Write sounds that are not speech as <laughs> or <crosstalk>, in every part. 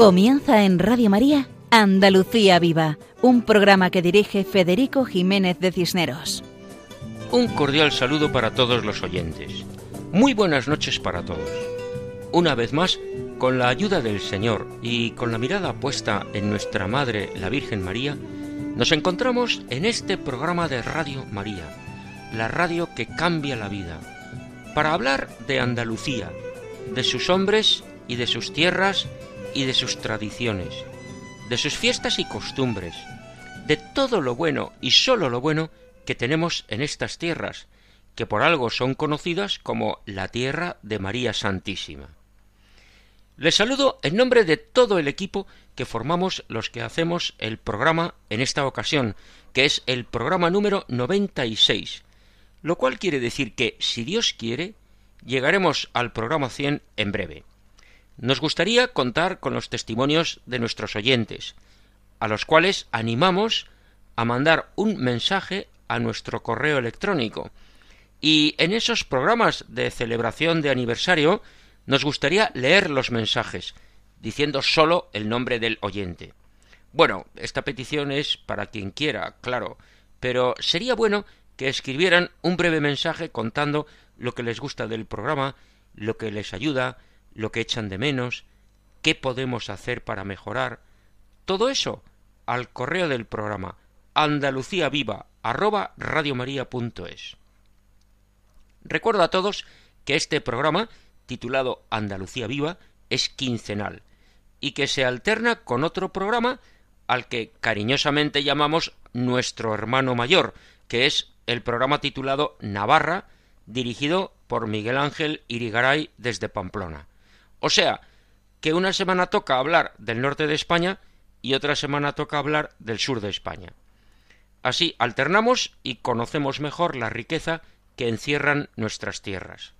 Comienza en Radio María Andalucía Viva, un programa que dirige Federico Jiménez de Cisneros. Un cordial saludo para todos los oyentes. Muy buenas noches para todos. Una vez más, con la ayuda del Señor y con la mirada puesta en nuestra Madre, la Virgen María, nos encontramos en este programa de Radio María, la radio que cambia la vida, para hablar de Andalucía, de sus hombres y de sus tierras y de sus tradiciones, de sus fiestas y costumbres, de todo lo bueno y sólo lo bueno que tenemos en estas tierras, que por algo son conocidas como la tierra de María Santísima. Les saludo en nombre de todo el equipo que formamos los que hacemos el programa en esta ocasión, que es el programa número 96, lo cual quiere decir que, si Dios quiere, llegaremos al programa 100 en breve. Nos gustaría contar con los testimonios de nuestros oyentes, a los cuales animamos a mandar un mensaje a nuestro correo electrónico. Y en esos programas de celebración de aniversario nos gustaría leer los mensajes, diciendo solo el nombre del oyente. Bueno, esta petición es para quien quiera, claro, pero sería bueno que escribieran un breve mensaje contando lo que les gusta del programa, lo que les ayuda, lo que echan de menos, qué podemos hacer para mejorar, todo eso al correo del programa andaluciaviva arroba radiomaria.es. Recuerdo a todos que este programa, titulado Andalucía Viva, es quincenal y que se alterna con otro programa al que cariñosamente llamamos nuestro hermano mayor, que es el programa titulado Navarra, dirigido por Miguel Ángel Irigaray desde Pamplona. O sea, que una semana toca hablar del norte de España y otra semana toca hablar del sur de España. Así alternamos y conocemos mejor la riqueza que encierran nuestras tierras.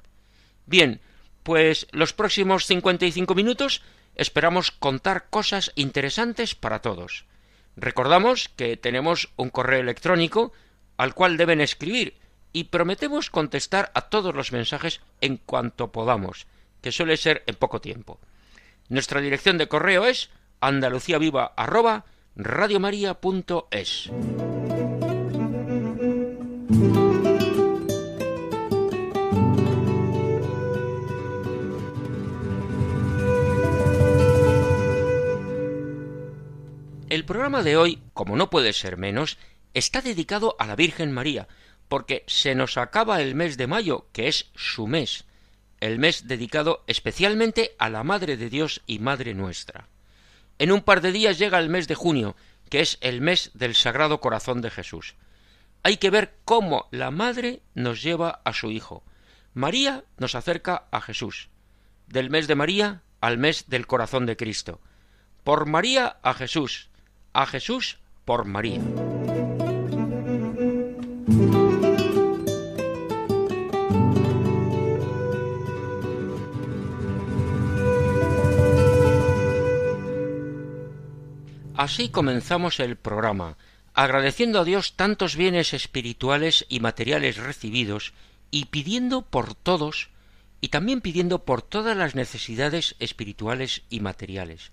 Bien, pues los próximos 55 minutos esperamos contar cosas interesantes para todos. Recordamos que tenemos un correo electrónico al cual deben escribir y prometemos contestar a todos los mensajes en cuanto podamos que suele ser en poco tiempo. Nuestra dirección de correo es andaluciaviva@radiomaria.es. El programa de hoy, como no puede ser menos, está dedicado a la Virgen María, porque se nos acaba el mes de mayo, que es su mes, el mes dedicado especialmente a la Madre de Dios y Madre nuestra. En un par de días llega el mes de junio, que es el mes del Sagrado Corazón de Jesús. Hay que ver cómo la Madre nos lleva a su Hijo. María nos acerca a Jesús. Del mes de María al mes del Corazón de Cristo. Por María a Jesús. A Jesús por María. Así comenzamos el programa, agradeciendo a Dios tantos bienes espirituales y materiales recibidos y pidiendo por todos y también pidiendo por todas las necesidades espirituales y materiales.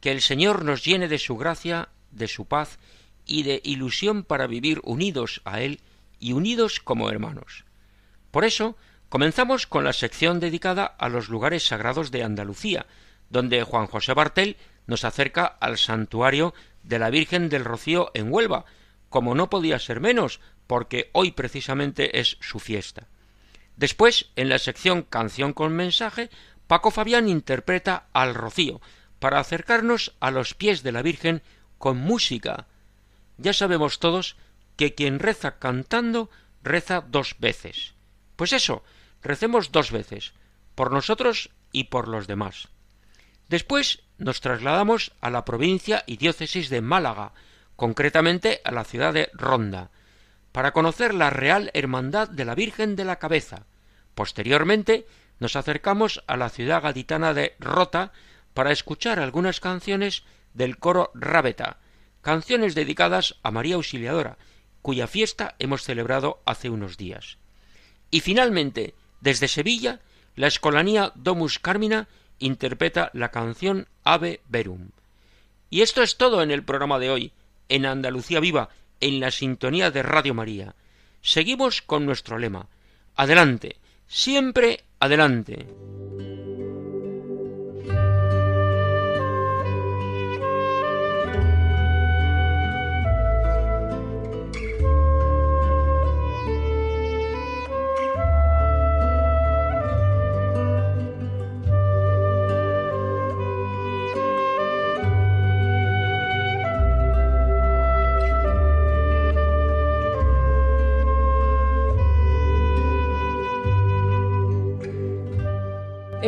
Que el Señor nos llene de su gracia, de su paz y de ilusión para vivir unidos a Él y unidos como hermanos. Por eso, comenzamos con la sección dedicada a los lugares sagrados de Andalucía, donde Juan José Bartel nos acerca al santuario de la Virgen del Rocío en Huelva, como no podía ser menos, porque hoy precisamente es su fiesta. Después, en la sección Canción con mensaje, Paco Fabián interpreta al Rocío, para acercarnos a los pies de la Virgen con música. Ya sabemos todos que quien reza cantando reza dos veces. Pues eso, recemos dos veces, por nosotros y por los demás. Después nos trasladamos a la provincia y diócesis de Málaga, concretamente a la ciudad de Ronda, para conocer la Real Hermandad de la Virgen de la Cabeza. Posteriormente nos acercamos a la ciudad gaditana de Rota para escuchar algunas canciones del coro Rábeta, canciones dedicadas a María Auxiliadora, cuya fiesta hemos celebrado hace unos días. Y finalmente, desde Sevilla, la Escolanía Domus Carmina interpreta la canción Ave Verum. Y esto es todo en el programa de hoy, en Andalucía Viva, en la sintonía de Radio María. Seguimos con nuestro lema. Adelante, siempre adelante.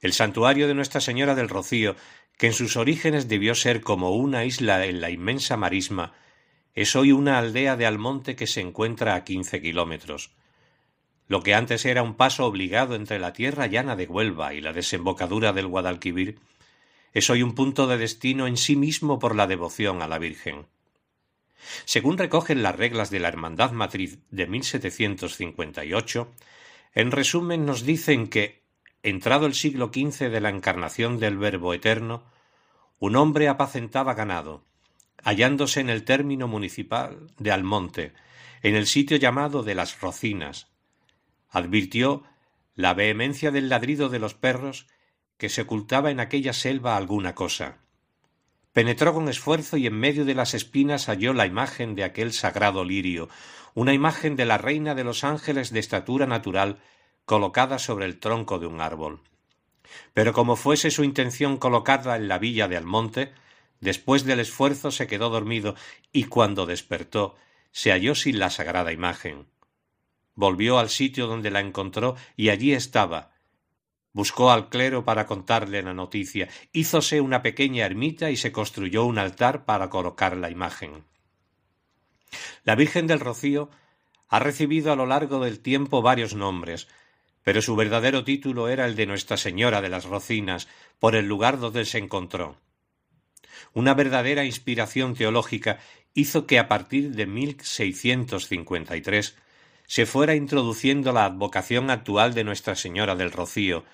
El santuario de Nuestra Señora del Rocío, que en sus orígenes debió ser como una isla en la inmensa marisma, es hoy una aldea de Almonte que se encuentra a quince kilómetros. Lo que antes era un paso obligado entre la tierra llana de Huelva y la desembocadura del Guadalquivir, es hoy un punto de destino en sí mismo por la devoción a la Virgen. Según recogen las reglas de la Hermandad Matriz de 1758, en resumen nos dicen que entrado el siglo XV de la encarnación del Verbo eterno, un hombre apacentaba ganado, hallándose en el término municipal de Almonte, en el sitio llamado de las Rocinas. Advirtió la vehemencia del ladrido de los perros que se ocultaba en aquella selva alguna cosa. Penetró con esfuerzo y en medio de las espinas halló la imagen de aquel sagrado lirio, una imagen de la reina de los ángeles de estatura natural colocada sobre el tronco de un árbol. Pero como fuese su intención colocarla en la villa de Almonte, después del esfuerzo se quedó dormido y cuando despertó se halló sin la sagrada imagen. Volvió al sitio donde la encontró y allí estaba. Buscó al clero para contarle la noticia, hízose una pequeña ermita y se construyó un altar para colocar la imagen. La Virgen del Rocío ha recibido a lo largo del tiempo varios nombres, pero su verdadero título era el de Nuestra Señora de las Rocinas, por el lugar donde se encontró. Una verdadera inspiración teológica hizo que a partir de 1653 se fuera introduciendo la advocación actual de Nuestra Señora del Rocío,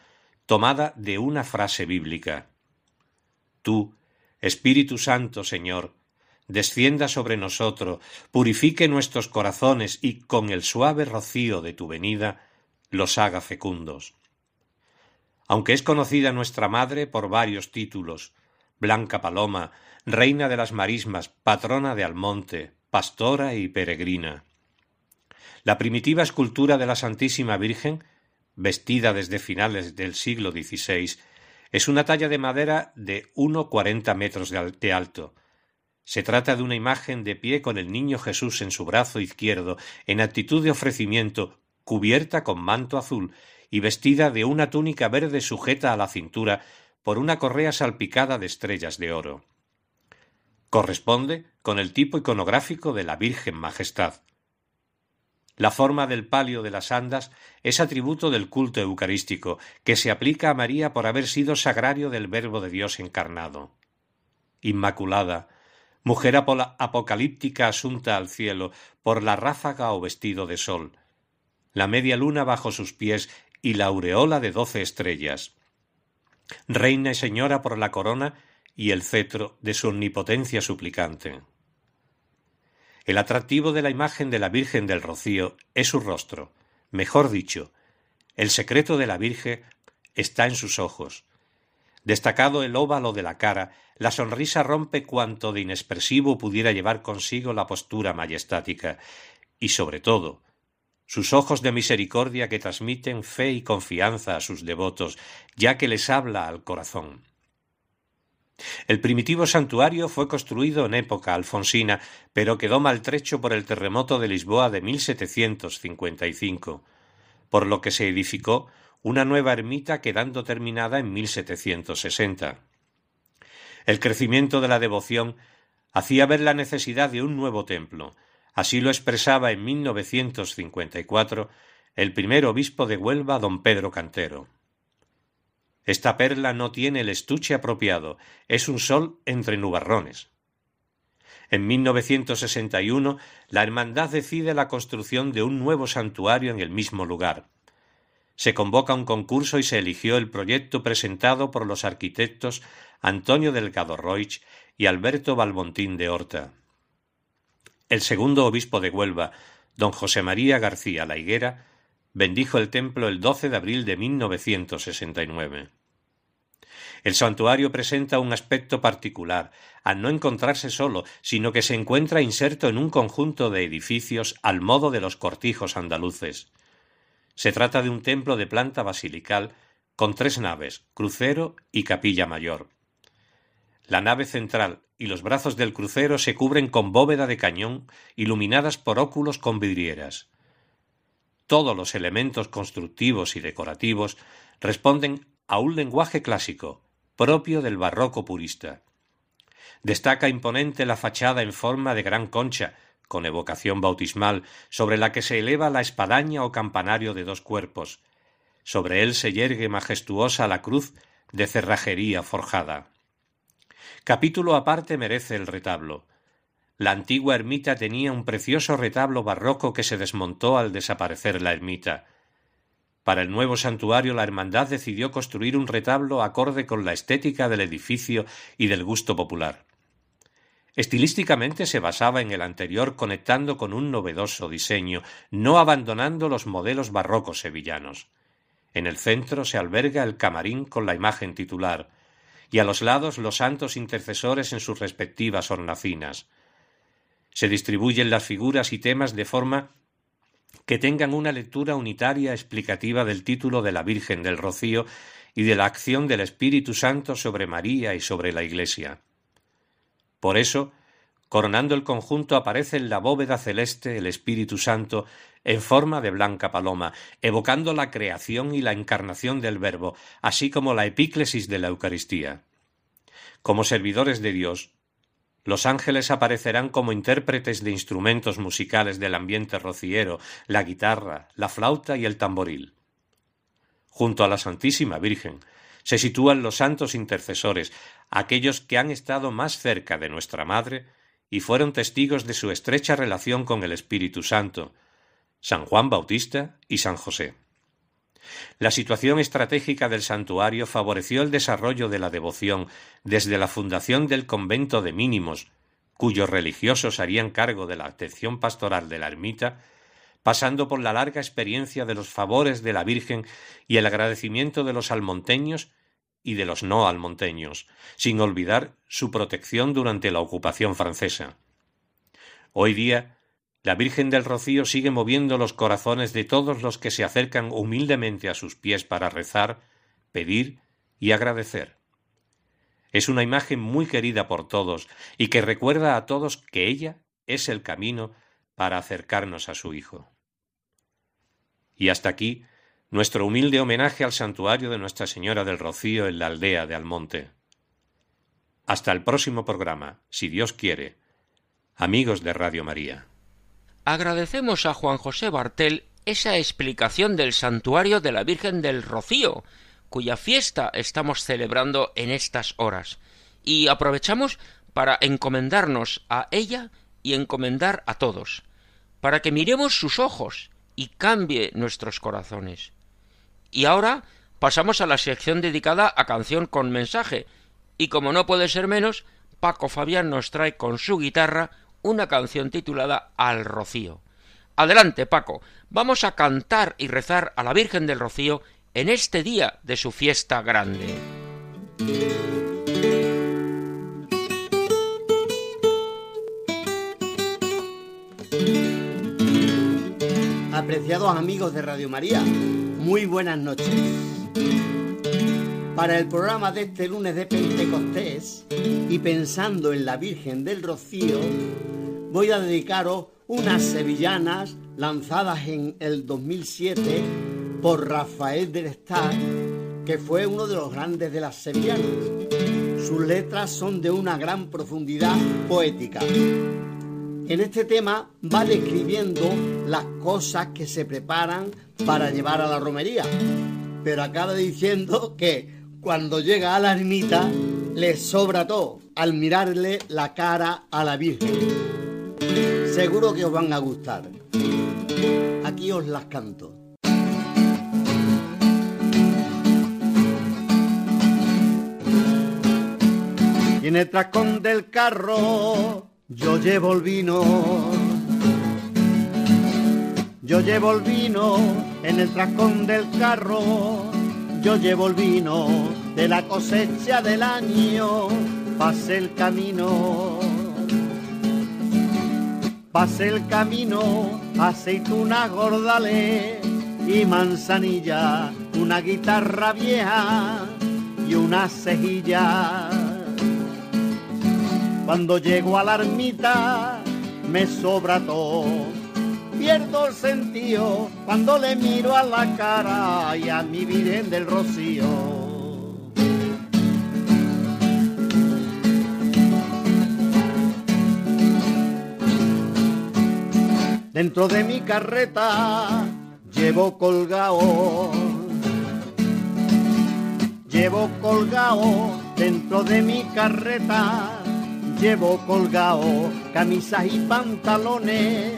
tomada de una frase bíblica. Tú, Espíritu Santo, Señor, descienda sobre nosotros, purifique nuestros corazones y con el suave rocío de tu venida los haga fecundos. Aunque es conocida nuestra madre por varios títulos, Blanca Paloma, Reina de las Marismas, patrona de Almonte, pastora y peregrina. La primitiva escultura de la Santísima Virgen, vestida desde finales del siglo XVI, es una talla de madera de uno cuarenta metros de alto. Se trata de una imagen de pie con el niño Jesús en su brazo izquierdo, en actitud de ofrecimiento, cubierta con manto azul y vestida de una túnica verde sujeta a la cintura por una correa salpicada de estrellas de oro. Corresponde con el tipo iconográfico de la Virgen Majestad. La forma del palio de las andas es atributo del culto eucarístico, que se aplica a María por haber sido sagrario del Verbo de Dios encarnado. Inmaculada, mujer apocalíptica asunta al cielo por la ráfaga o vestido de sol, la media luna bajo sus pies y la aureola de doce estrellas. Reina y señora por la corona y el cetro de su omnipotencia suplicante. El atractivo de la imagen de la Virgen del Rocío es su rostro, mejor dicho, el secreto de la Virgen está en sus ojos. Destacado el óvalo de la cara, la sonrisa rompe cuanto de inexpresivo pudiera llevar consigo la postura majestática, y sobre todo, sus ojos de misericordia que transmiten fe y confianza a sus devotos, ya que les habla al corazón. El primitivo santuario fue construido en época alfonsina, pero quedó maltrecho por el terremoto de Lisboa de 1755, por lo que se edificó una nueva ermita quedando terminada en 1760. El crecimiento de la devoción hacía ver la necesidad de un nuevo templo. Así lo expresaba en 1954 el primer obispo de Huelva, don Pedro Cantero. Esta perla no tiene el estuche apropiado, es un sol entre nubarrones. En 1961, la Hermandad decide la construcción de un nuevo santuario en el mismo lugar. Se convoca un concurso y se eligió el proyecto presentado por los arquitectos Antonio Delgado Roig y Alberto Balbontín de Horta. El segundo obispo de Huelva, don José María García La Higuera, bendijo el templo el 12 de abril de 1969. El santuario presenta un aspecto particular, al no encontrarse solo, sino que se encuentra inserto en un conjunto de edificios al modo de los cortijos andaluces. Se trata de un templo de planta basilical con tres naves, crucero y capilla mayor. La nave central y los brazos del crucero se cubren con bóveda de cañón iluminadas por óculos con vidrieras. Todos los elementos constructivos y decorativos responden a un lenguaje clásico, propio del barroco purista. Destaca imponente la fachada en forma de gran concha, con evocación bautismal, sobre la que se eleva la espadaña o campanario de dos cuerpos. Sobre él se yergue majestuosa la cruz de cerrajería forjada. Capítulo aparte merece el retablo. La antigua ermita tenía un precioso retablo barroco que se desmontó al desaparecer la ermita. Para el nuevo santuario la hermandad decidió construir un retablo acorde con la estética del edificio y del gusto popular. Estilísticamente se basaba en el anterior conectando con un novedoso diseño, no abandonando los modelos barrocos sevillanos. En el centro se alberga el camarín con la imagen titular, y a los lados los santos intercesores en sus respectivas hornacinas. Se distribuyen las figuras y temas de forma que tengan una lectura unitaria explicativa del título de la Virgen del Rocío y de la acción del Espíritu Santo sobre María y sobre la Iglesia. Por eso, coronando el conjunto aparece en la bóveda celeste el Espíritu Santo en forma de blanca paloma, evocando la creación y la encarnación del Verbo, así como la epíclesis de la Eucaristía. Como servidores de Dios, los ángeles aparecerán como intérpretes de instrumentos musicales del ambiente rociero, la guitarra, la flauta y el tamboril. Junto a la Santísima Virgen se sitúan los santos intercesores, aquellos que han estado más cerca de nuestra Madre y fueron testigos de su estrecha relación con el Espíritu Santo, San Juan Bautista y San José. La situación estratégica del santuario favoreció el desarrollo de la devoción desde la fundación del convento de mínimos, cuyos religiosos harían cargo de la atención pastoral de la ermita, pasando por la larga experiencia de los favores de la Virgen y el agradecimiento de los almonteños y de los no almonteños, sin olvidar su protección durante la ocupación francesa. Hoy día la Virgen del Rocío sigue moviendo los corazones de todos los que se acercan humildemente a sus pies para rezar, pedir y agradecer. Es una imagen muy querida por todos y que recuerda a todos que ella es el camino para acercarnos a su Hijo. Y hasta aquí nuestro humilde homenaje al santuario de Nuestra Señora del Rocío en la aldea de Almonte. Hasta el próximo programa, si Dios quiere. Amigos de Radio María. Agradecemos a Juan José Bartel esa explicación del santuario de la Virgen del Rocío, cuya fiesta estamos celebrando en estas horas, y aprovechamos para encomendarnos a ella y encomendar a todos, para que miremos sus ojos y cambie nuestros corazones. Y ahora pasamos a la sección dedicada a canción con mensaje, y como no puede ser menos, Paco Fabián nos trae con su guitarra una canción titulada Al Rocío. Adelante, Paco, vamos a cantar y rezar a la Virgen del Rocío en este día de su fiesta grande. Apreciados amigos de Radio María, muy buenas noches. Para el programa de este lunes de Pentecostés y pensando en la Virgen del Rocío, voy a dedicaros unas sevillanas lanzadas en el 2007 por Rafael del Estar, que fue uno de los grandes de las sevillanas. Sus letras son de una gran profundidad poética. En este tema va describiendo las cosas que se preparan para llevar a la romería, pero acaba diciendo que cuando llega a la ermita le sobra todo al mirarle la cara a la Virgen. Seguro que os van a gustar. Aquí os las canto. En el del carro yo llevo el vino. Yo llevo el vino en el trascón del carro. Yo llevo el vino de la cosecha del año. Pase el camino. Pase el camino, aceituna gordale y manzanilla, una guitarra vieja y una cejilla. Cuando llego a la ermita me sobra todo, pierdo el sentido cuando le miro a la cara y a mi Virgen del Rocío. Dentro de mi carreta llevo colgado, llevo colgado dentro de mi carreta, llevo colgado camisas y pantalones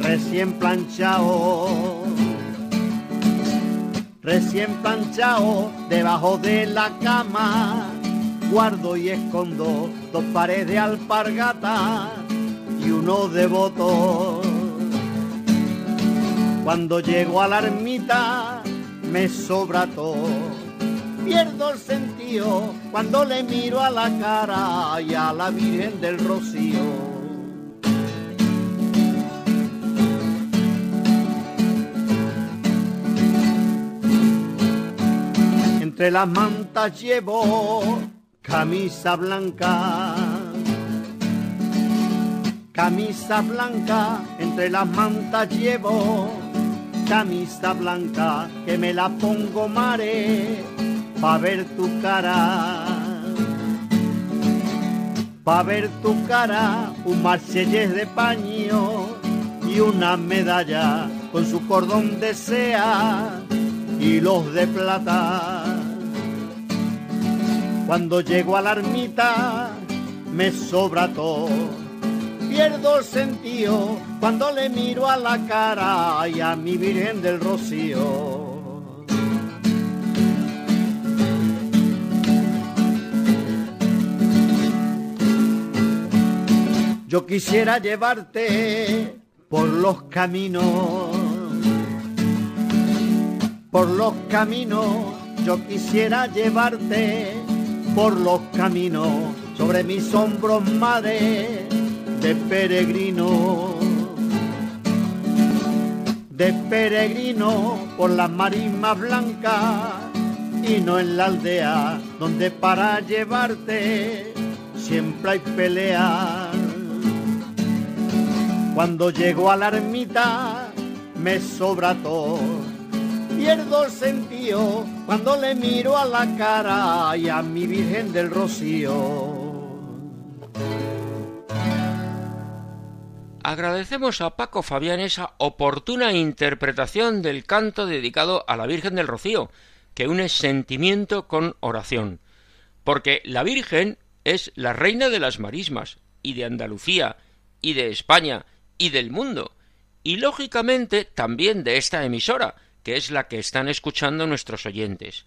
recién planchados, recién planchados debajo de la cama, guardo y escondo dos pares de alpargata y uno de botón. Cuando llego a la ermita me sobra todo. Pierdo el sentido cuando le miro a la cara y a la Virgen del Rocío. Entre las mantas llevo camisa blanca camisa blanca, entre las mantas llevo camisa blanca que me la pongo mare pa ver tu cara. Pa ver tu cara, un marsellés de paño y una medalla con su cordón de sea y los de plata. Cuando llego a la ermita me sobra todo pierdo el sentido cuando le miro a la cara y a mi Virgen del Rocío. Yo quisiera llevarte por los caminos, por los caminos, yo quisiera llevarte por los caminos, sobre mis hombros, madre de peregrino, de peregrino por las marismas blancas y no en la aldea donde para llevarte siempre hay pelea. Cuando llego a la ermita me sobra todo, pierdo el sentido cuando le miro a la cara y a mi Virgen del Rocío. Agradecemos a Paco Fabián esa oportuna interpretación del canto dedicado a la Virgen del Rocío, que une sentimiento con oración. Porque la Virgen es la reina de las marismas, y de Andalucía, y de España, y del mundo, y lógicamente también de esta emisora, que es la que están escuchando nuestros oyentes.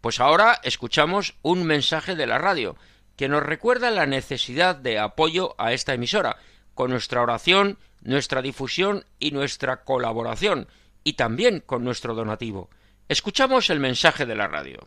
Pues ahora escuchamos un mensaje de la radio, que nos recuerda la necesidad de apoyo a esta emisora, con nuestra oración, nuestra difusión y nuestra colaboración, y también con nuestro donativo. Escuchamos el mensaje de la radio.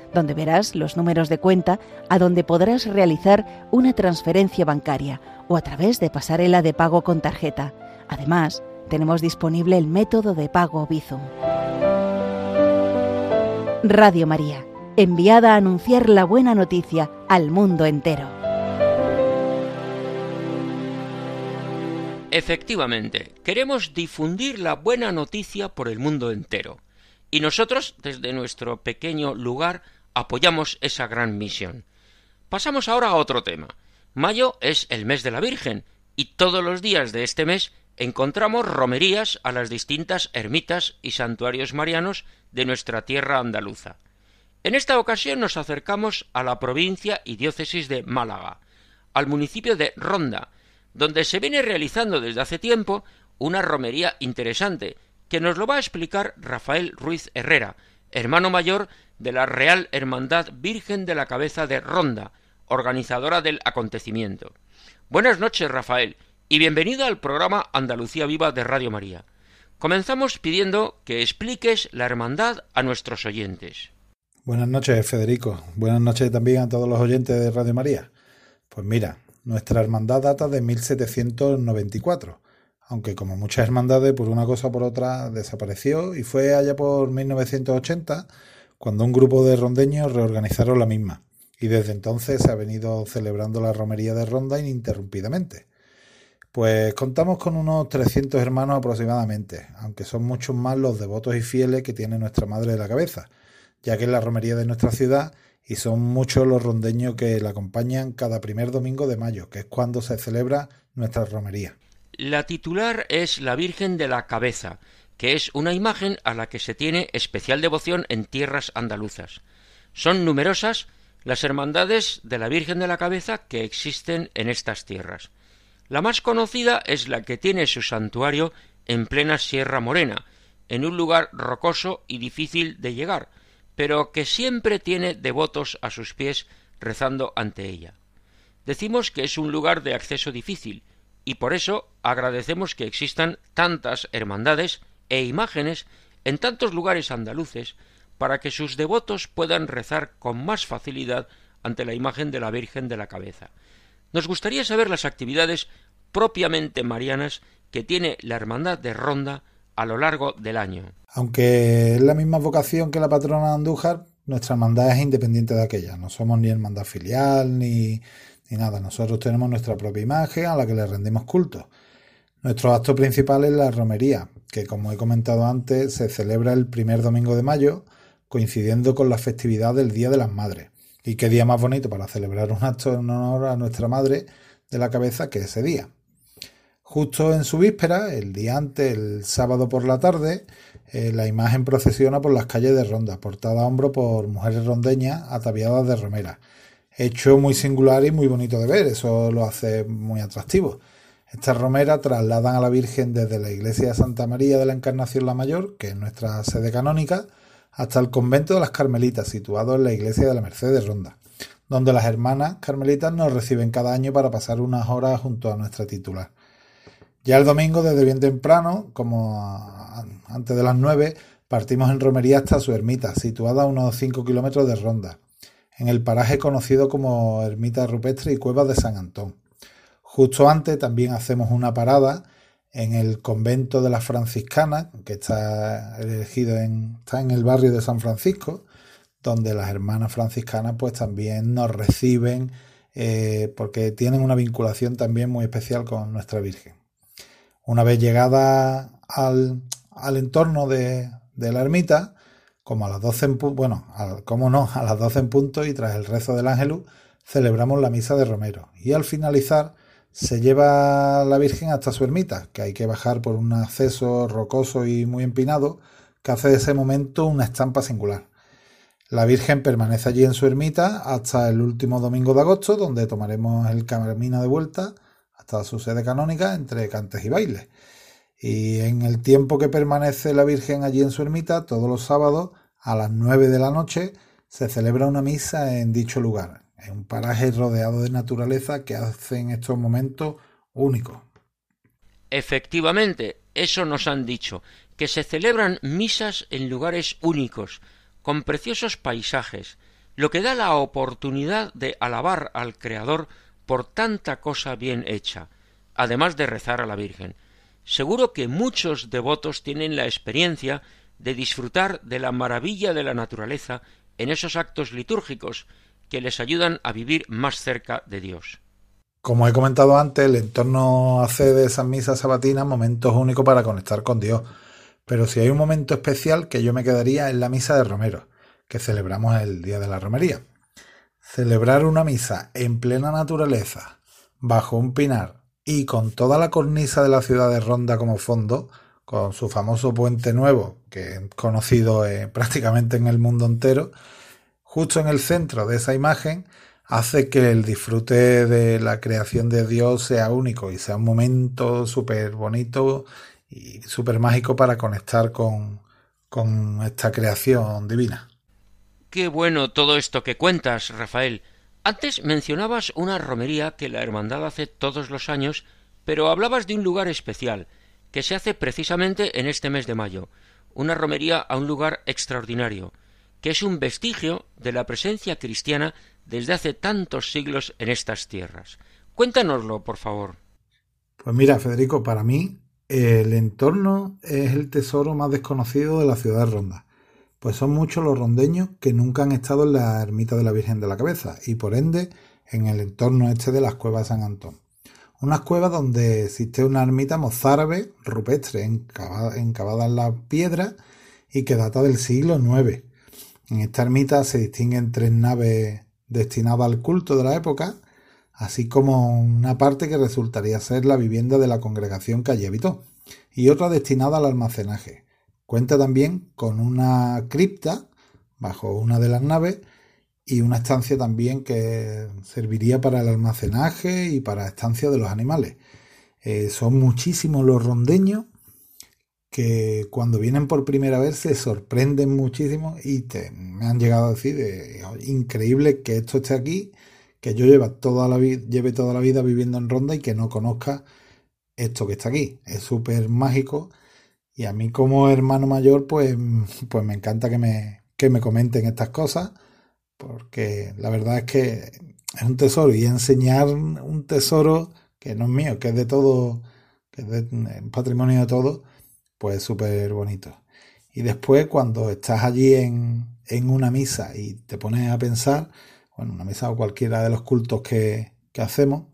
donde verás los números de cuenta a donde podrás realizar una transferencia bancaria o a través de pasarela de pago con tarjeta. Además, tenemos disponible el método de pago Bizum. Radio María, enviada a anunciar la buena noticia al mundo entero. Efectivamente, queremos difundir la buena noticia por el mundo entero. Y nosotros, desde nuestro pequeño lugar, apoyamos esa gran misión. Pasamos ahora a otro tema. Mayo es el mes de la Virgen, y todos los días de este mes encontramos romerías a las distintas ermitas y santuarios marianos de nuestra tierra andaluza. En esta ocasión nos acercamos a la provincia y diócesis de Málaga, al municipio de Ronda, donde se viene realizando desde hace tiempo una romería interesante, que nos lo va a explicar Rafael Ruiz Herrera, hermano mayor de la Real Hermandad Virgen de la Cabeza de Ronda, organizadora del acontecimiento. Buenas noches, Rafael, y bienvenido al programa Andalucía Viva de Radio María. Comenzamos pidiendo que expliques la hermandad a nuestros oyentes. Buenas noches, Federico. Buenas noches también a todos los oyentes de Radio María. Pues mira, nuestra hermandad data de 1794, aunque como muchas hermandades por una cosa o por otra desapareció y fue allá por 1980 cuando un grupo de rondeños reorganizaron la misma y desde entonces se ha venido celebrando la romería de Ronda ininterrumpidamente. Pues contamos con unos 300 hermanos aproximadamente, aunque son muchos más los devotos y fieles que tiene nuestra Madre de la Cabeza, ya que la romería de nuestra ciudad y son muchos los rondeños que la acompañan cada primer domingo de mayo, que es cuando se celebra nuestra romería. La titular es la Virgen de la Cabeza, que es una imagen a la que se tiene especial devoción en tierras andaluzas. Son numerosas las hermandades de la Virgen de la Cabeza que existen en estas tierras. La más conocida es la que tiene su santuario en plena Sierra Morena, en un lugar rocoso y difícil de llegar, pero que siempre tiene devotos a sus pies rezando ante ella. Decimos que es un lugar de acceso difícil, y por eso agradecemos que existan tantas hermandades e imágenes en tantos lugares andaluces para que sus devotos puedan rezar con más facilidad ante la imagen de la Virgen de la Cabeza. Nos gustaría saber las actividades propiamente marianas que tiene la Hermandad de Ronda a lo largo del año. Aunque es la misma vocación que la patrona de Andújar, nuestra hermandad es independiente de aquella. No somos ni hermandad filial ni, ni nada. Nosotros tenemos nuestra propia imagen a la que le rendimos culto. Nuestro acto principal es la romería, que como he comentado antes se celebra el primer domingo de mayo, coincidiendo con la festividad del Día de las Madres. Y qué día más bonito para celebrar un acto en honor a nuestra madre de la cabeza que ese día. Justo en su víspera, el día antes, el sábado por la tarde, eh, la imagen procesiona por las calles de Ronda, portada a hombro por mujeres rondeñas ataviadas de romera. Hecho muy singular y muy bonito de ver, eso lo hace muy atractivo. Estas romeras trasladan a la Virgen desde la iglesia de Santa María de la Encarnación la Mayor, que es nuestra sede canónica, hasta el convento de las Carmelitas, situado en la iglesia de la Merced de Ronda, donde las hermanas carmelitas nos reciben cada año para pasar unas horas junto a nuestra titular. Ya el domingo, desde bien temprano, como antes de las 9, partimos en romería hasta su ermita, situada a unos 5 kilómetros de Ronda, en el paraje conocido como Ermita Rupestre y Cuevas de San Antón. Justo antes también hacemos una parada en el convento de las franciscanas, que está elegido en, está en el barrio de San Francisco, donde las hermanas franciscanas pues también nos reciben eh, porque tienen una vinculación también muy especial con nuestra Virgen. Una vez llegada al, entorno de, la ermita, como a las 12 en punto, bueno, como no, a las 12 en punto y tras el rezo del ángelus, celebramos la misa de Romero. Y al finalizar, se lleva la Virgen hasta su ermita, que hay que bajar por un acceso rocoso y muy empinado, que hace de ese momento una estampa singular. La Virgen permanece allí en su ermita hasta el último domingo de agosto, donde tomaremos el camino de vuelta hasta su sede canónica entre cantes y bailes. Y en el tiempo que permanece la Virgen allí en su ermita, todos los sábados a las nueve de la noche, se celebra una misa en dicho lugar, en un paraje rodeado de naturaleza que hace en estos momentos único. Efectivamente, eso nos han dicho, que se celebran misas en lugares únicos, con preciosos paisajes, lo que da la oportunidad de alabar al Creador por tanta cosa bien hecha, además de rezar a la Virgen. Seguro que muchos devotos tienen la experiencia de disfrutar de la maravilla de la naturaleza en esos actos litúrgicos que les ayudan a vivir más cerca de Dios. Como he comentado antes, el entorno hace de esas misas sabatinas momentos únicos para conectar con Dios. Pero si hay un momento especial que yo me quedaría en la misa de Romero, que celebramos el Día de la Romería. Celebrar una misa en plena naturaleza, bajo un pinar y con toda la cornisa de la ciudad de Ronda como fondo, con su famoso puente nuevo, que es conocido eh, <laughs> prácticamente en el mundo entero, justo en el centro de esa imagen, hace que el disfrute de la creación de Dios sea único y sea un momento súper bonito y súper mágico para conectar con, con esta creación divina. Qué bueno todo esto que cuentas, Rafael. Antes mencionabas una romería que la Hermandad hace todos los años, pero hablabas de un lugar especial, que se hace precisamente en este mes de mayo, una romería a un lugar extraordinario, que es un vestigio de la presencia cristiana desde hace tantos siglos en estas tierras. Cuéntanoslo, por favor. Pues mira, Federico, para mí el entorno es el tesoro más desconocido de la ciudad de Ronda, pues son muchos los rondeños que nunca han estado en la ermita de la Virgen de la Cabeza y por ende en el entorno este de las cuevas de San Antón. Unas cuevas donde existe una ermita mozárabe rupestre encavada, en la piedra y que data del siglo IX. En esta ermita se distinguen tres naves destinadas al culto de la época así como una parte que resultaría ser la vivienda de la congregación que allí habitó, y otra destinada al almacenaje. Cuenta también con una cripta bajo una de las naves y una estancia también que serviría para el almacenaje y para estancia de los animales. Eh, son muchísimos los rondeños que cuando vienen por primera vez se sorprenden muchísimo y me han llegado a decir, increíble que esto esté aquí que yo lleve toda la, lleve toda la vida viviendo en Ronda y que no conozca esto que está aquí. Es súper mágico y a mí como hermano mayor pues, pues me encanta que me, que me comenten estas cosas porque la verdad es que es un tesoro y enseñar un tesoro que no es mío, que es de todo, que es de, patrimonio de todo, pues es súper bonito. Y después cuando estás allí en, en una misa y te pones a pensar, bueno, una misa o cualquiera de los cultos que, hacemos,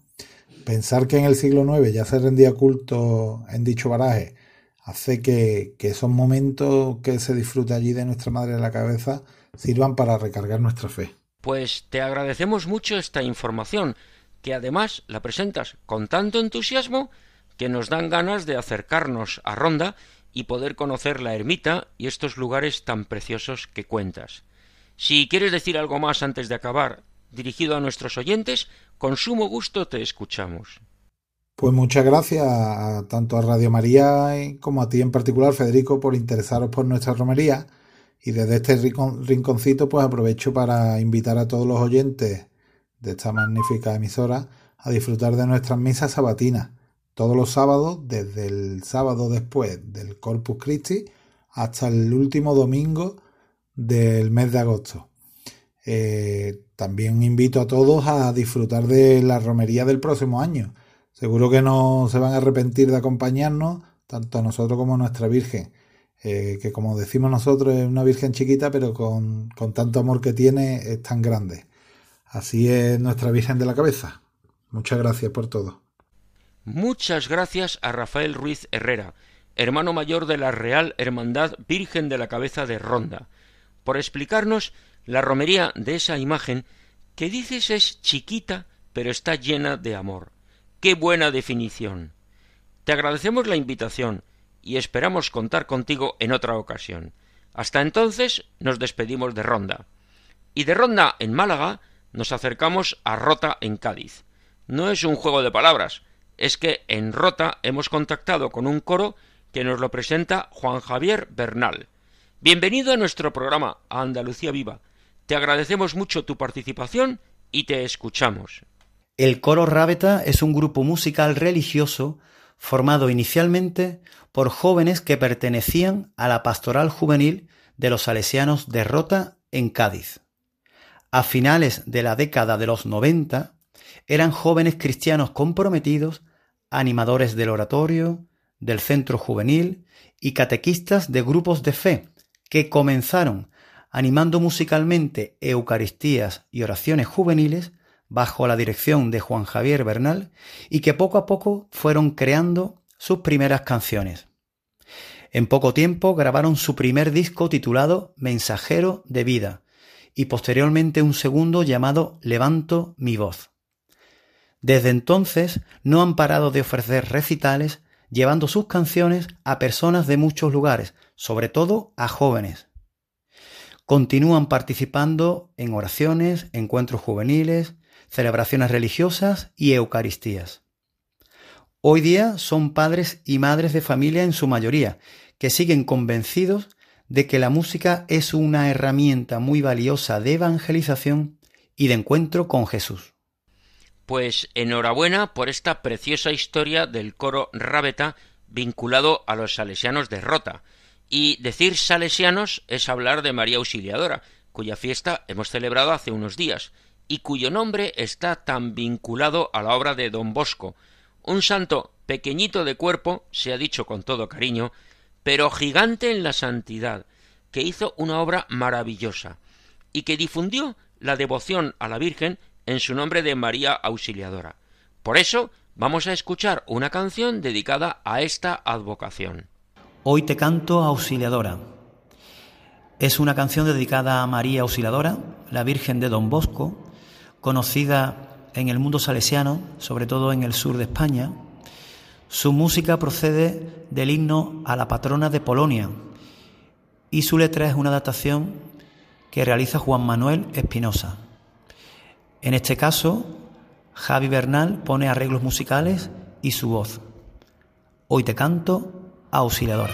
pensar que en el siglo IX ya se rendía culto en dicho baraje hace que, esos momentos que se disfruta allí de nuestra Madre de la Cabeza sirvan para recargar nuestra fe. Pues te agradecemos mucho esta información, que además la presentas con tanto entusiasmo que nos dan ganas de acercarnos a Ronda y poder conocer la ermita y estos lugares tan preciosos que cuentas. Si quieres decir algo más antes de acabar, dirigido a nuestros oyentes, con sumo gusto te escuchamos. Pues muchas gracias tanto a Radio María como a ti en particular, Federico, por interesaros por nuestra romería. Y desde este rinconcito, pues aprovecho para invitar a todos los oyentes de esta magnífica emisora a disfrutar de nuestras misas sabatinas, todos los sábados, desde el sábado después del Corpus Christi hasta el último domingo del mes de agosto. Eh, también invito a todos a disfrutar de la romería del próximo año. Seguro que no se van a arrepentir de acompañarnos, tanto a nosotros como a nuestra Virgen, eh, que como decimos nosotros es una Virgen chiquita, pero con, con tanto amor que tiene es tan grande. Así es nuestra Virgen de la Cabeza. Muchas gracias por todo. Muchas gracias a Rafael Ruiz Herrera, hermano mayor de la Real Hermandad Virgen de la Cabeza de Ronda, por explicarnos la romería de esa imagen que dices es chiquita, pero está llena de amor. ¡Qué buena definición! Te agradecemos la invitación y esperamos contar contigo en otra ocasión. Hasta entonces nos despedimos de Ronda. Y de Ronda en Málaga nos acercamos a Rota en Cádiz. No es un juego de palabras, es que en Rota hemos contactado con un coro que nos lo presenta Juan Javier Bernal. Bienvenido a nuestro programa Andalucía Viva. Te agradecemos mucho tu participación y te escuchamos. El coro Rábeta es un grupo musical religioso formado inicialmente por jóvenes que pertenecían a la pastoral juvenil de los salesianos de Rota en Cádiz. A finales de la década de los 90 eran jóvenes cristianos comprometidos, animadores del oratorio, del centro juvenil y catequistas de grupos de fe que comenzaron animando musicalmente Eucaristías y oraciones juveniles bajo la dirección de Juan Javier Bernal y que poco a poco fueron creando sus primeras canciones. En poco tiempo grabaron su primer disco titulado Mensajero de Vida y posteriormente un segundo llamado Levanto mi voz. Desde entonces no han parado de ofrecer recitales llevando sus canciones a personas de muchos lugares, sobre todo a jóvenes. Continúan participando en oraciones, encuentros juveniles, celebraciones religiosas y Eucaristías. Hoy día son padres y madres de familia en su mayoría, que siguen convencidos de que la música es una herramienta muy valiosa de evangelización y de encuentro con Jesús. Pues enhorabuena por esta preciosa historia del coro Rábeta vinculado a los salesianos de Rota. Y decir salesianos es hablar de María Auxiliadora, cuya fiesta hemos celebrado hace unos días, y cuyo nombre está tan vinculado a la obra de don Bosco, un santo pequeñito de cuerpo, se ha dicho con todo cariño, pero gigante en la santidad, que hizo una obra maravillosa, y que difundió la devoción a la Virgen en su nombre de María Auxiliadora. Por eso vamos a escuchar una canción dedicada a esta advocación. Hoy te canto Auxiliadora. Es una canción dedicada a María Auxiliadora, la Virgen de Don Bosco, conocida en el mundo salesiano, sobre todo en el sur de España. Su música procede del himno a la patrona de Polonia y su letra es una adaptación que realiza Juan Manuel Espinosa. En este caso, Javi Bernal pone arreglos musicales y su voz. Hoy te canto, auxiliadora.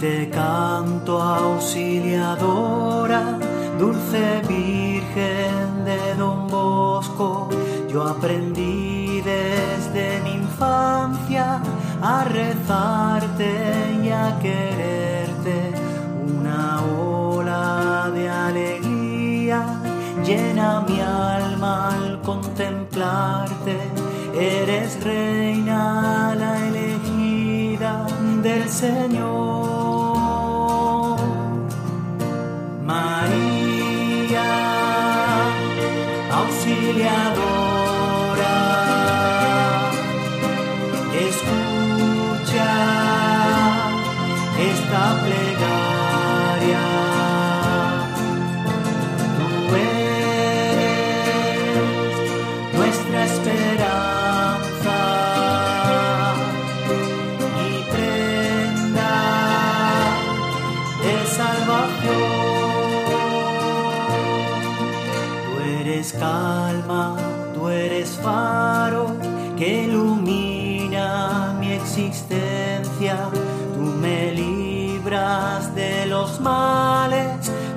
te canto auxiliadora, dulce Virgen yo aprendí desde mi infancia a rezarte y a quererte, una ola de alegría llena mi alma al contemplarte, eres reina la elegida del Señor. María, auxiliadora,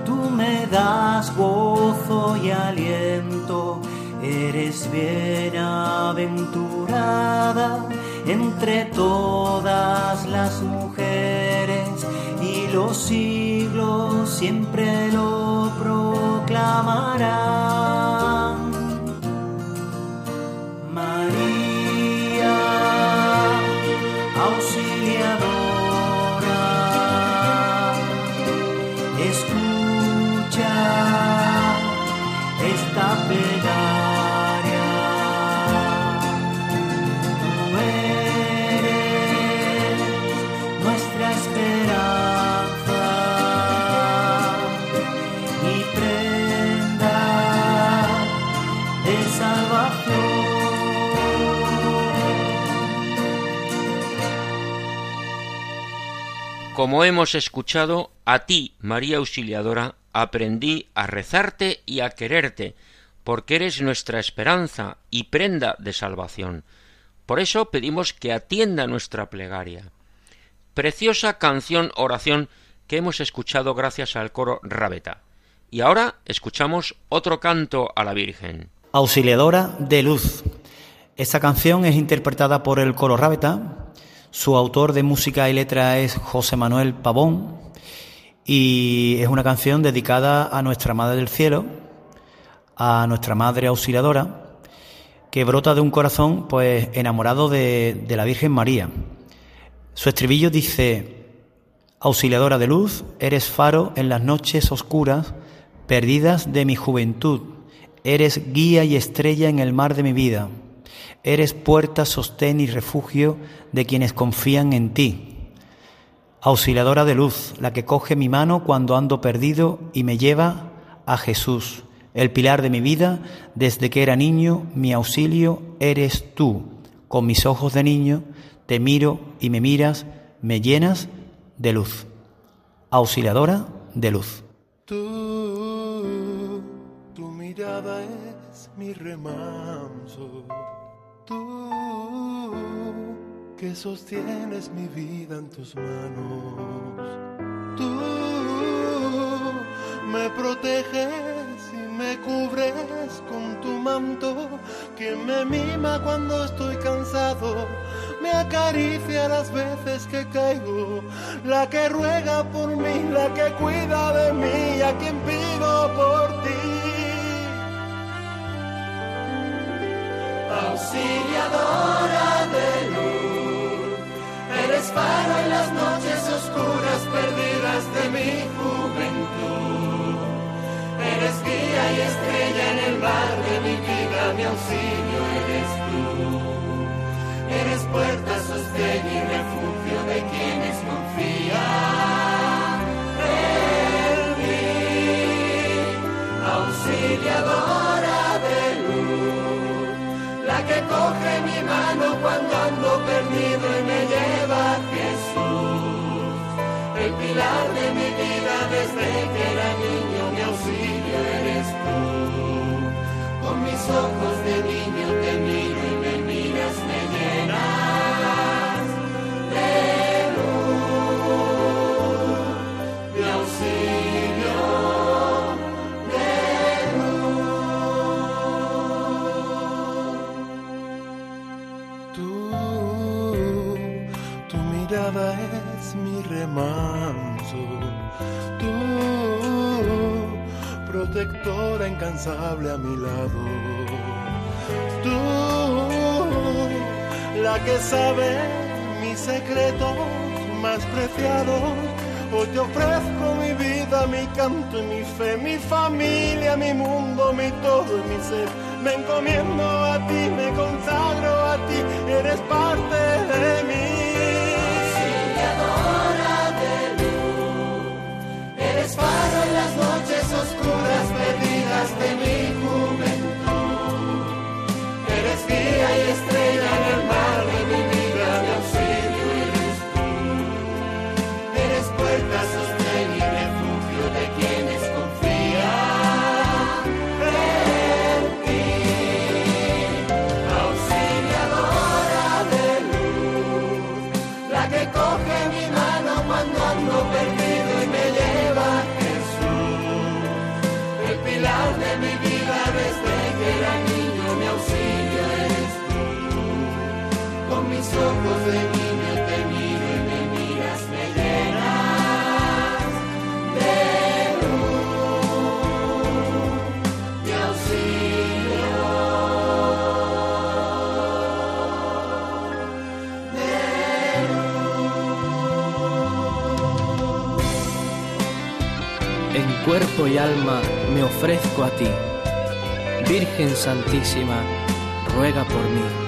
tú me das gozo y aliento. Eres bienaventurada entre todas las mujeres y los siglos siempre lo proclaman Como hemos escuchado, a ti, María Auxiliadora, aprendí a rezarte y a quererte, porque eres nuestra esperanza y prenda de salvación. Por eso pedimos que atienda nuestra plegaria. Preciosa canción oración que hemos escuchado gracias al coro Rábeta. Y ahora escuchamos otro canto a la Virgen. Auxiliadora de Luz. Esta canción es interpretada por el coro Rábeta. Su autor de música y letra es José Manuel Pavón y es una canción dedicada a nuestra Madre del Cielo, a nuestra Madre Auxiliadora, que brota de un corazón pues enamorado de, de la Virgen María. Su estribillo dice, Auxiliadora de luz, eres faro en las noches oscuras, perdidas de mi juventud, eres guía y estrella en el mar de mi vida, eres puerta, sostén y refugio de quienes confían en ti. Auxiliadora de luz, la que coge mi mano cuando ando perdido y me lleva a Jesús, el pilar de mi vida, desde que era niño, mi auxilio eres tú. Con mis ojos de niño te miro y me miras, me llenas de luz. Auxiliadora de luz. Tú, tu mirada es mi remanso. Tú, que sostienes mi vida en tus manos. Tú, me proteges y me cubres con tu manto, que me mima cuando estoy cansado. Me acaricia las veces que caigo, la que ruega por mí, la que cuida de mí, a quien pido por ti. Auxiliadora de luz, eres faro en las noches oscuras perdidas de mi juventud. Eres guía y estrella en el mar de mi vida, mi auxilio eres tú. Eres puerta, sostén y refugio de quienes confían protectora incansable a mi lado. Tú, la que sabe mis secretos más preciados. Hoy te ofrezco mi vida, mi canto y mi fe, mi familia, mi mundo, mi todo y mi ser. Me encomiendo a ti, me consagro a ti, eres parte de mí. En las noches oscuras perdidas de y alma me ofrezco a ti. Virgen Santísima, ruega por mí.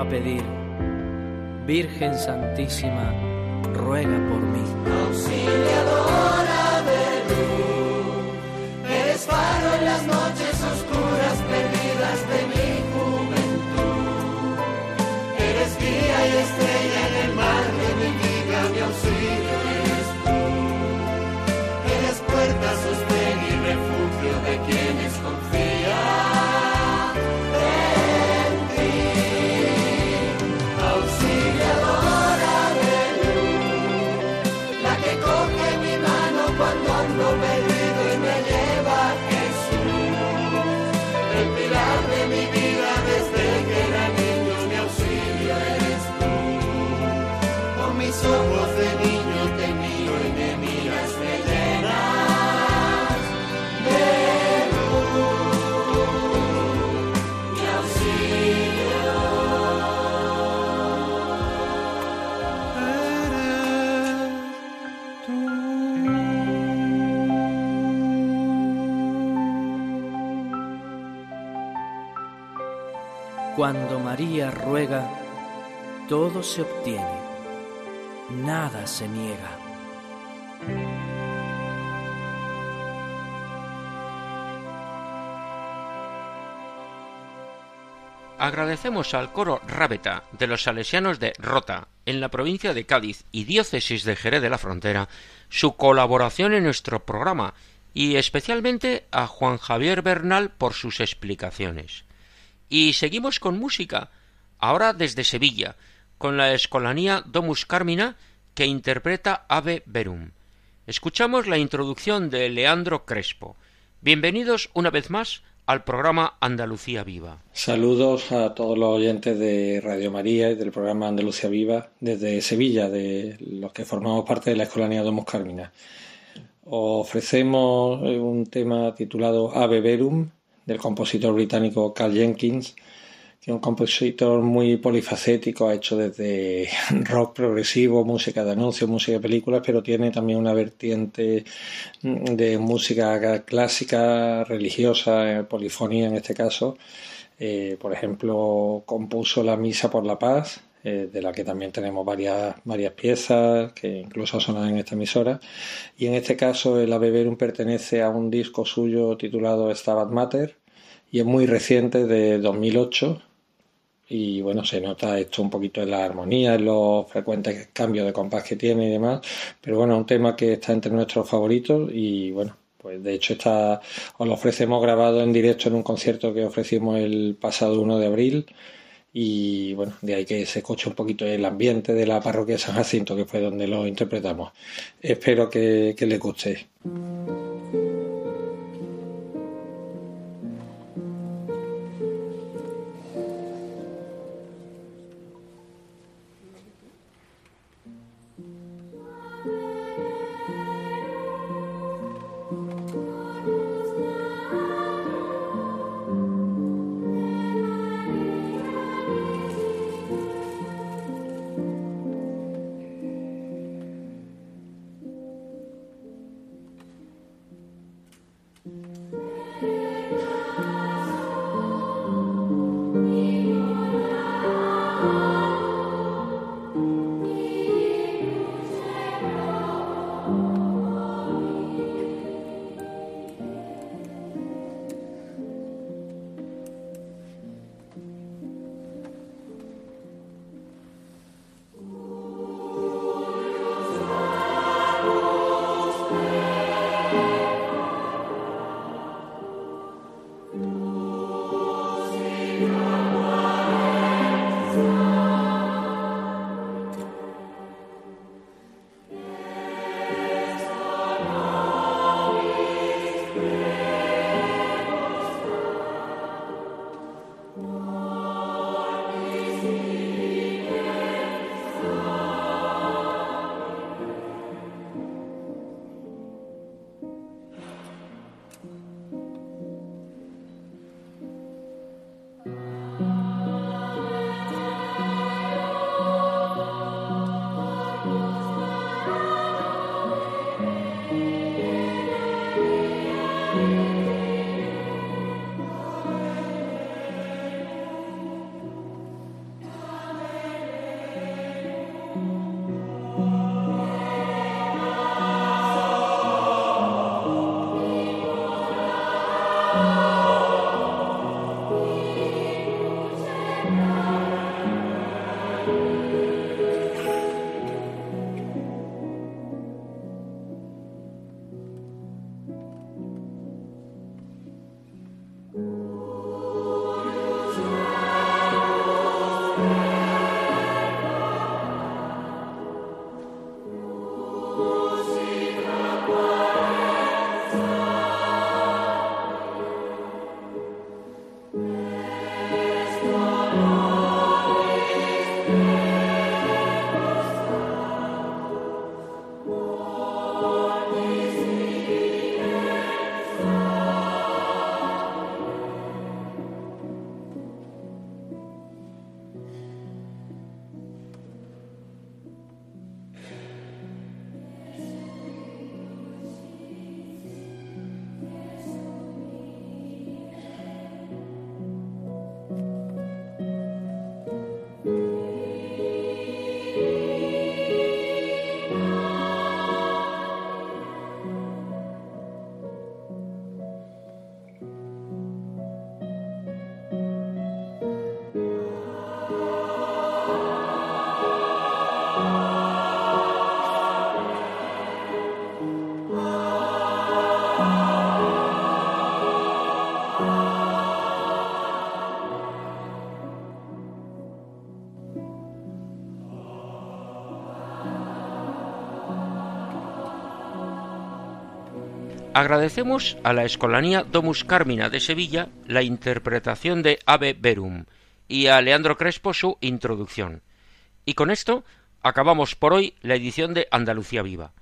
A pedir. Virgen Santísima, ruega por mí. Cuando María ruega, todo se obtiene, nada se niega. Agradecemos al coro Rábeta de los salesianos de Rota, en la provincia de Cádiz y diócesis de Jerez de la Frontera, su colaboración en nuestro programa y especialmente a Juan Javier Bernal por sus explicaciones. Y seguimos con música, ahora desde Sevilla, con la escolanía Domus Carmina que interpreta Ave Verum. Escuchamos la introducción de Leandro Crespo. Bienvenidos una vez más al programa Andalucía Viva. Saludos a todos los oyentes de Radio María y del programa Andalucía Viva desde Sevilla, de los que formamos parte de la Escolanía Domus Carmina. Ofrecemos un tema titulado Ave Verum del compositor británico Carl Jenkins, que es un compositor muy polifacético, ha hecho desde <laughs> rock progresivo, música de anuncios, música de películas, pero tiene también una vertiente de música clásica, religiosa, eh, polifonía en este caso. Eh, por ejemplo, compuso la Misa por la Paz, eh, de la que también tenemos varias, varias piezas que incluso sonan en esta emisora. Y en este caso el Ave pertenece a un disco suyo titulado Stabat Mater y es muy reciente de 2008 y bueno, se nota esto un poquito en la armonía, en los frecuentes cambios de compás que tiene y demás, pero bueno, un tema que está entre nuestros favoritos y bueno, pues de hecho está, os lo ofrecemos grabado en directo en un concierto que ofrecimos el pasado 1 de abril y bueno, de ahí que se escuche un poquito el ambiente de la parroquia de San Jacinto, que fue donde lo interpretamos. Espero que, que les guste. Agradecemos a la Escolanía Domus Carmina de Sevilla la interpretación de Ave Verum y a Leandro Crespo su introducción. Y con esto acabamos por hoy la edición de Andalucía Viva.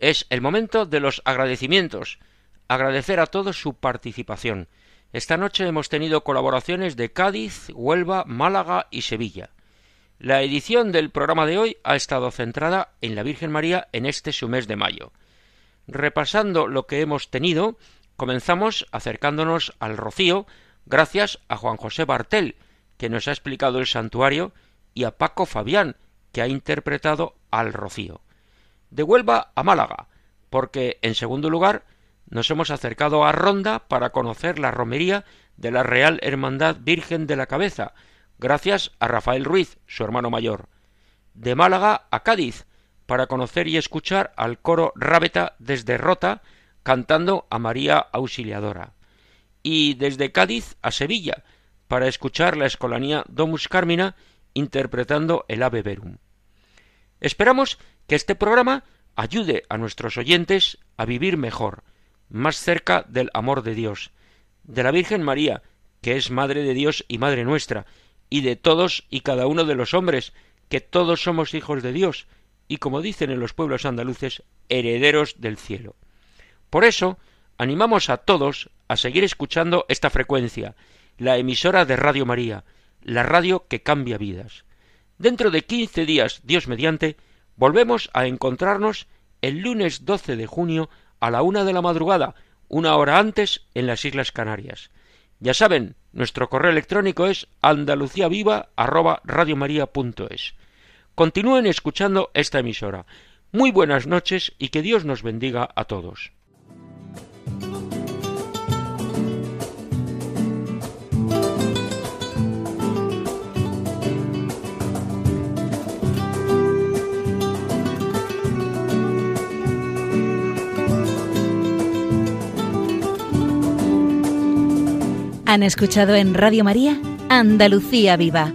Es el momento de los agradecimientos. Agradecer a todos su participación. Esta noche hemos tenido colaboraciones de Cádiz, Huelva, Málaga y Sevilla. La edición del programa de hoy ha estado centrada en la Virgen María en este su mes de mayo. Repasando lo que hemos tenido, comenzamos acercándonos al rocío gracias a Juan José Bartel, que nos ha explicado el santuario, y a Paco Fabián, que ha interpretado al rocío. De Huelva a Málaga, porque en segundo lugar nos hemos acercado a Ronda para conocer la romería de la Real Hermandad Virgen de la Cabeza, gracias a Rafael Ruiz, su hermano mayor. De Málaga a Cádiz, para conocer y escuchar al coro Rábeta desde Rota, cantando a María Auxiliadora. Y desde Cádiz a Sevilla, para escuchar la escolanía Domus Carmina interpretando el Ave Verum. Esperamos que este programa ayude a nuestros oyentes a vivir mejor, más cerca del amor de Dios, de la Virgen María, que es Madre de Dios y Madre nuestra, y de todos y cada uno de los hombres, que todos somos hijos de Dios, y como dicen en los pueblos andaluces, herederos del cielo. Por eso, animamos a todos a seguir escuchando esta frecuencia, la emisora de Radio María, la radio que cambia vidas. Dentro de quince días, Dios mediante, volvemos a encontrarnos el lunes 12 de junio a la una de la madrugada, una hora antes en las Islas Canarias. Ya saben, nuestro correo electrónico es andaluciaviva@radiomaria.es. Continúen escuchando esta emisora. Muy buenas noches y que Dios nos bendiga a todos. Han escuchado en Radio María Andalucía Viva,